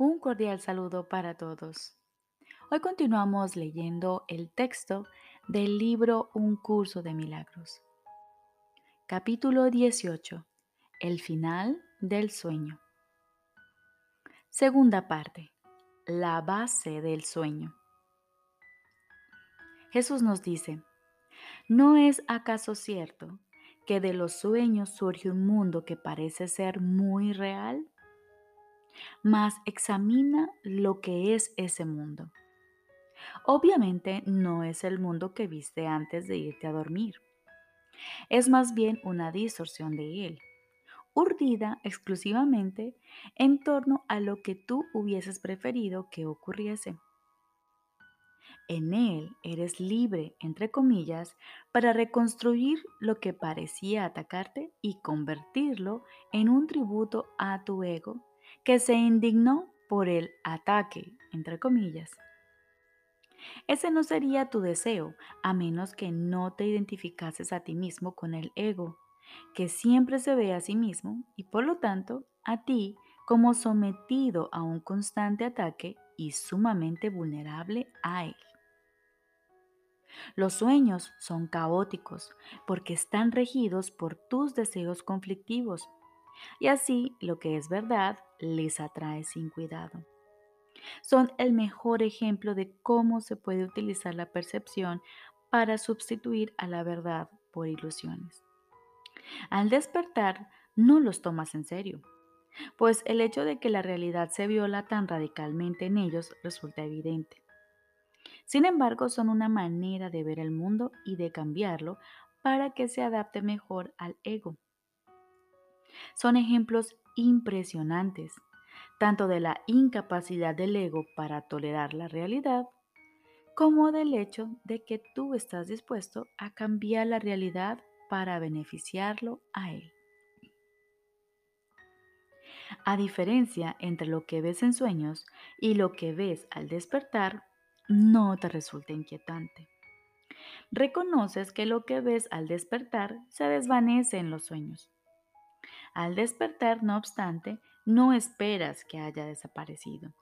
Un cordial saludo para todos. Hoy continuamos leyendo el texto del libro Un curso de milagros. Capítulo 18. El final del sueño. Segunda parte. La base del sueño. Jesús nos dice, ¿no es acaso cierto que de los sueños surge un mundo que parece ser muy real? Mas examina lo que es ese mundo. Obviamente no es el mundo que viste antes de irte a dormir. Es más bien una distorsión de él, urdida exclusivamente en torno a lo que tú hubieses preferido que ocurriese. En él eres libre, entre comillas, para reconstruir lo que parecía atacarte y convertirlo en un tributo a tu ego que se indignó por el ataque, entre comillas. Ese no sería tu deseo, a menos que no te identificases a ti mismo con el ego, que siempre se ve a sí mismo y por lo tanto a ti como sometido a un constante ataque y sumamente vulnerable a él. Los sueños son caóticos porque están regidos por tus deseos conflictivos y así lo que es verdad les atrae sin cuidado. Son el mejor ejemplo de cómo se puede utilizar la percepción para sustituir a la verdad por ilusiones. Al despertar, no los tomas en serio, pues el hecho de que la realidad se viola tan radicalmente en ellos resulta evidente. Sin embargo, son una manera de ver el mundo y de cambiarlo para que se adapte mejor al ego. Son ejemplos impresionantes, tanto de la incapacidad del ego para tolerar la realidad, como del hecho de que tú estás dispuesto a cambiar la realidad para beneficiarlo a él. A diferencia entre lo que ves en sueños y lo que ves al despertar, no te resulta inquietante. Reconoces que lo que ves al despertar se desvanece en los sueños al despertar, no obstante, no esperas que haya desaparecido.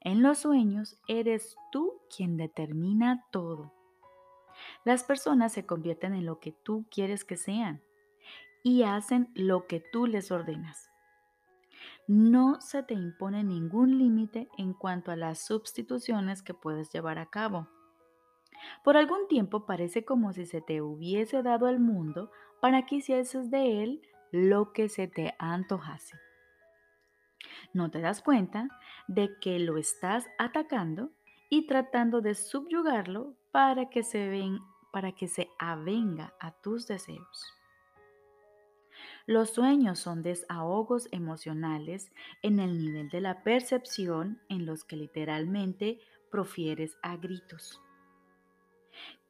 En los sueños eres tú quien determina todo. Las personas se convierten en lo que tú quieres que sean y hacen lo que tú les ordenas. No se te impone ningún límite en cuanto a las sustituciones que puedes llevar a cabo. Por algún tiempo parece como si se te hubiese dado al mundo para que hicieses de él lo que se te antojase. No te das cuenta de que lo estás atacando y tratando de subyugarlo para que se, ven, para que se avenga a tus deseos. Los sueños son desahogos emocionales en el nivel de la percepción en los que literalmente profieres a gritos.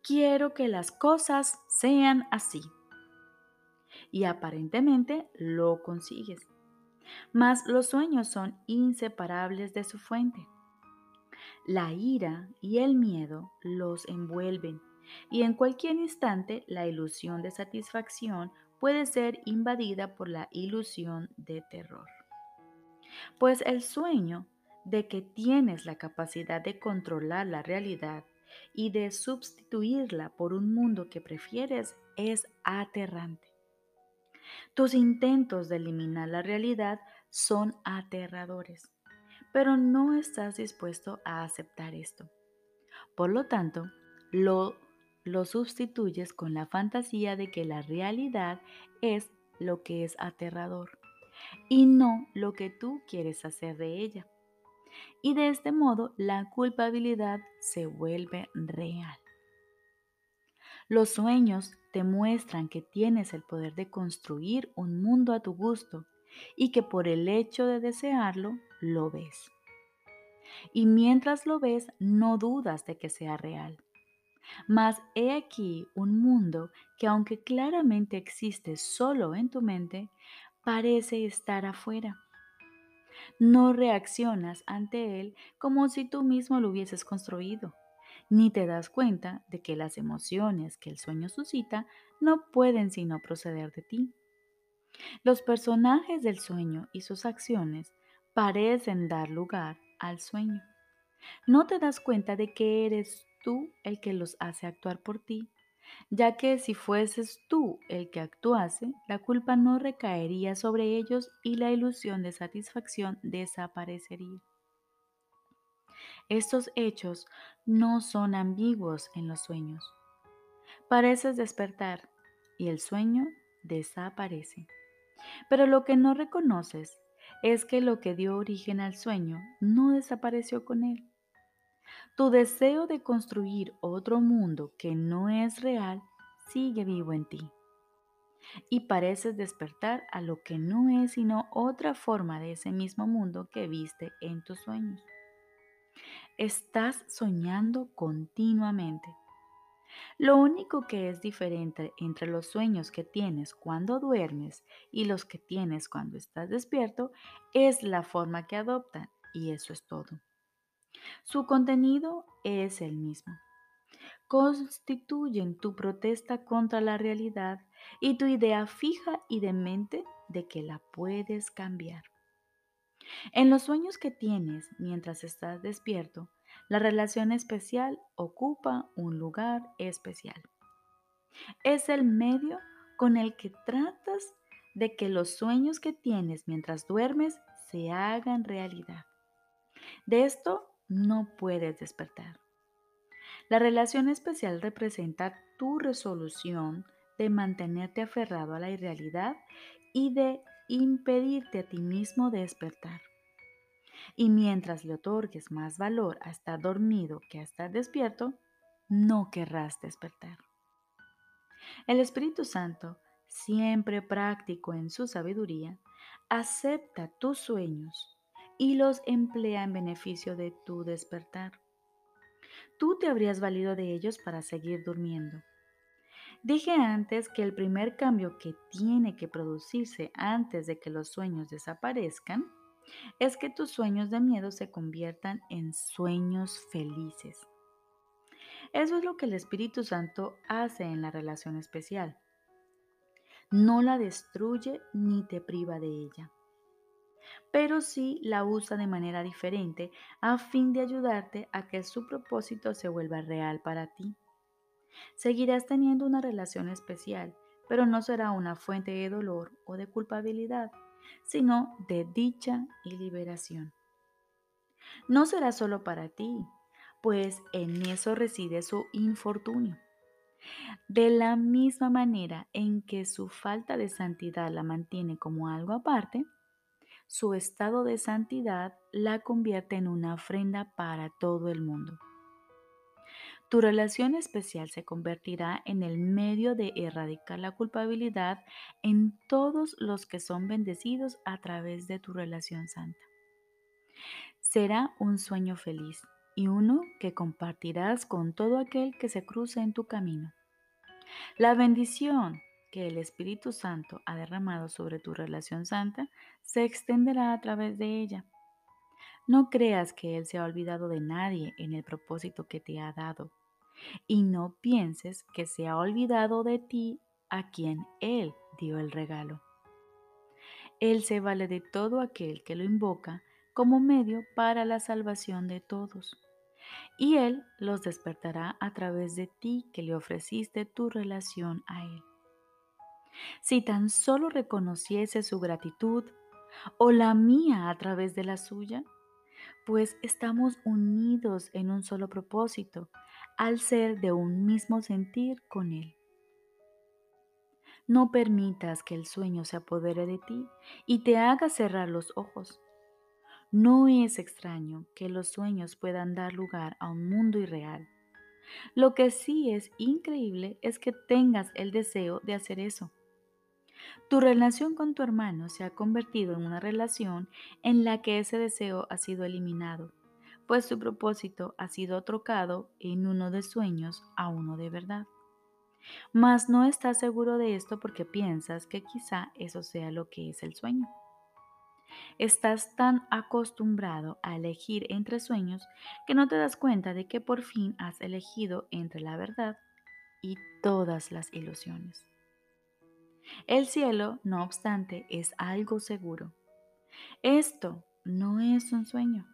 Quiero que las cosas sean así y aparentemente lo consigues. Mas los sueños son inseparables de su fuente. La ira y el miedo los envuelven y en cualquier instante la ilusión de satisfacción puede ser invadida por la ilusión de terror. Pues el sueño de que tienes la capacidad de controlar la realidad y de sustituirla por un mundo que prefieres es aterrante. Tus intentos de eliminar la realidad son aterradores, pero no estás dispuesto a aceptar esto. Por lo tanto, lo, lo sustituyes con la fantasía de que la realidad es lo que es aterrador y no lo que tú quieres hacer de ella. Y de este modo la culpabilidad se vuelve real. Los sueños te muestran que tienes el poder de construir un mundo a tu gusto y que por el hecho de desearlo, lo ves. Y mientras lo ves, no dudas de que sea real. Mas he aquí un mundo que aunque claramente existe solo en tu mente, parece estar afuera. No reaccionas ante él como si tú mismo lo hubieses construido ni te das cuenta de que las emociones que el sueño suscita no pueden sino proceder de ti. Los personajes del sueño y sus acciones parecen dar lugar al sueño. No te das cuenta de que eres tú el que los hace actuar por ti, ya que si fueses tú el que actuase, la culpa no recaería sobre ellos y la ilusión de satisfacción desaparecería. Estos hechos no son ambiguos en los sueños. Pareces despertar y el sueño desaparece. Pero lo que no reconoces es que lo que dio origen al sueño no desapareció con él. Tu deseo de construir otro mundo que no es real sigue vivo en ti. Y pareces despertar a lo que no es sino otra forma de ese mismo mundo que viste en tus sueños. Estás soñando continuamente. Lo único que es diferente entre los sueños que tienes cuando duermes y los que tienes cuando estás despierto es la forma que adoptan y eso es todo. Su contenido es el mismo. Constituyen tu protesta contra la realidad y tu idea fija y demente de que la puedes cambiar. En los sueños que tienes mientras estás despierto, la relación especial ocupa un lugar especial. Es el medio con el que tratas de que los sueños que tienes mientras duermes se hagan realidad. De esto no puedes despertar. La relación especial representa tu resolución de mantenerte aferrado a la irrealidad y de impedirte a ti mismo despertar. Y mientras le otorgues más valor a estar dormido que a estar despierto, no querrás despertar. El Espíritu Santo, siempre práctico en su sabiduría, acepta tus sueños y los emplea en beneficio de tu despertar. Tú te habrías valido de ellos para seguir durmiendo. Dije antes que el primer cambio que tiene que producirse antes de que los sueños desaparezcan es que tus sueños de miedo se conviertan en sueños felices. Eso es lo que el Espíritu Santo hace en la relación especial. No la destruye ni te priva de ella, pero sí la usa de manera diferente a fin de ayudarte a que su propósito se vuelva real para ti. Seguirás teniendo una relación especial, pero no será una fuente de dolor o de culpabilidad sino de dicha y liberación. No será solo para ti, pues en eso reside su infortunio. De la misma manera en que su falta de santidad la mantiene como algo aparte, su estado de santidad la convierte en una ofrenda para todo el mundo. Tu relación especial se convertirá en el medio de erradicar la culpabilidad en todos los que son bendecidos a través de tu relación santa. Será un sueño feliz y uno que compartirás con todo aquel que se cruce en tu camino. La bendición que el Espíritu Santo ha derramado sobre tu relación santa se extenderá a través de ella. No creas que Él se ha olvidado de nadie en el propósito que te ha dado y no pienses que se ha olvidado de ti a quien Él dio el regalo. Él se vale de todo aquel que lo invoca como medio para la salvación de todos. Y Él los despertará a través de ti que le ofreciste tu relación a Él. Si tan solo reconociese su gratitud o la mía a través de la suya, pues estamos unidos en un solo propósito, al ser de un mismo sentir con Él. No permitas que el sueño se apodere de ti y te haga cerrar los ojos. No es extraño que los sueños puedan dar lugar a un mundo irreal. Lo que sí es increíble es que tengas el deseo de hacer eso. Tu relación con tu hermano se ha convertido en una relación en la que ese deseo ha sido eliminado pues su propósito ha sido trocado en uno de sueños a uno de verdad. Mas no estás seguro de esto porque piensas que quizá eso sea lo que es el sueño. Estás tan acostumbrado a elegir entre sueños que no te das cuenta de que por fin has elegido entre la verdad y todas las ilusiones. El cielo, no obstante, es algo seguro. Esto no es un sueño.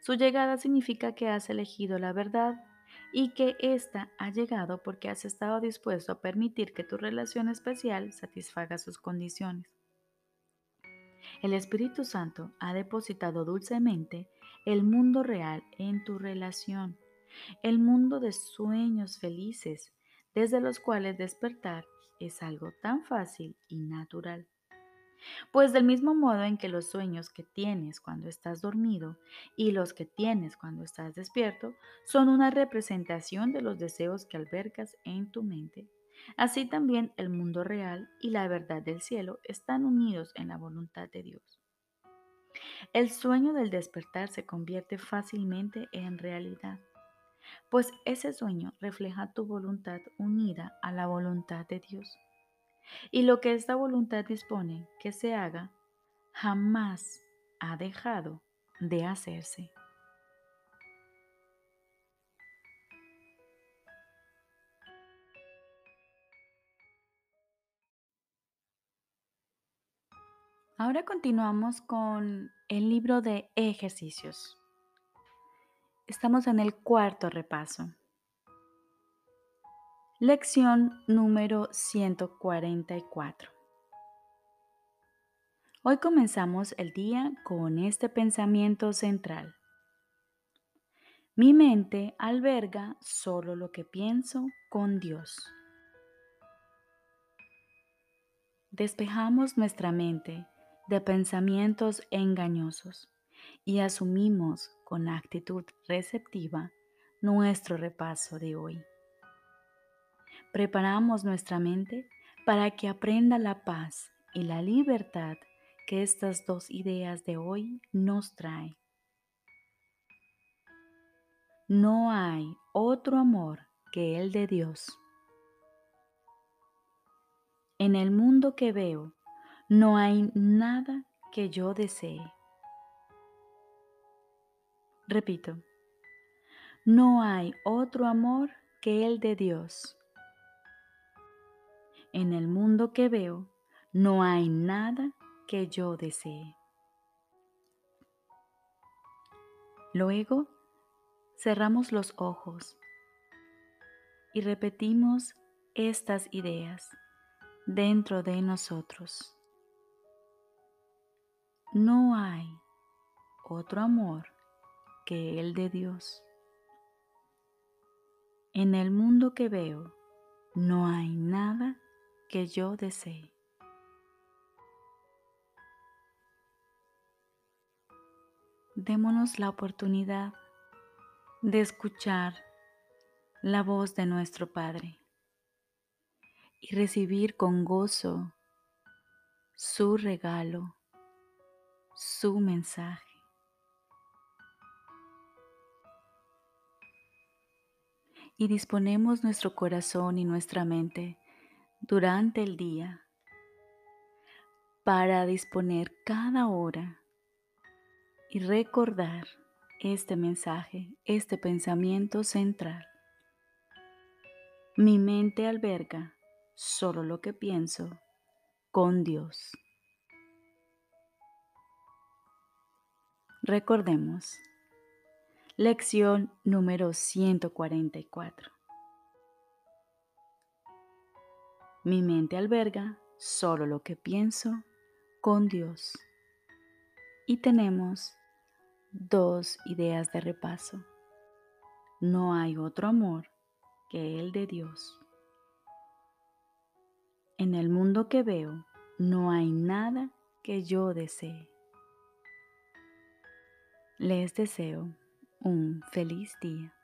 Su llegada significa que has elegido la verdad y que ésta ha llegado porque has estado dispuesto a permitir que tu relación especial satisfaga sus condiciones. El Espíritu Santo ha depositado dulcemente el mundo real en tu relación, el mundo de sueños felices, desde los cuales despertar es algo tan fácil y natural. Pues del mismo modo en que los sueños que tienes cuando estás dormido y los que tienes cuando estás despierto son una representación de los deseos que albergas en tu mente, así también el mundo real y la verdad del cielo están unidos en la voluntad de Dios. El sueño del despertar se convierte fácilmente en realidad, pues ese sueño refleja tu voluntad unida a la voluntad de Dios. Y lo que esta voluntad dispone que se haga, jamás ha dejado de hacerse. Ahora continuamos con el libro de ejercicios. Estamos en el cuarto repaso. Lección número 144. Hoy comenzamos el día con este pensamiento central. Mi mente alberga solo lo que pienso con Dios. Despejamos nuestra mente de pensamientos engañosos y asumimos con actitud receptiva nuestro repaso de hoy. Preparamos nuestra mente para que aprenda la paz y la libertad que estas dos ideas de hoy nos traen. No hay otro amor que el de Dios. En el mundo que veo, no hay nada que yo desee. Repito, no hay otro amor que el de Dios. En el mundo que veo, no hay nada que yo desee. Luego, cerramos los ojos y repetimos estas ideas dentro de nosotros. No hay otro amor que el de Dios. En el mundo que veo no hay nada que yo desee. Démonos la oportunidad de escuchar la voz de nuestro Padre y recibir con gozo su regalo su mensaje. Y disponemos nuestro corazón y nuestra mente durante el día para disponer cada hora y recordar este mensaje, este pensamiento central. Mi mente alberga solo lo que pienso con Dios. Recordemos. Lección número 144. Mi mente alberga solo lo que pienso con Dios. Y tenemos dos ideas de repaso. No hay otro amor que el de Dios. En el mundo que veo no hay nada que yo desee. Les deseo un feliz día.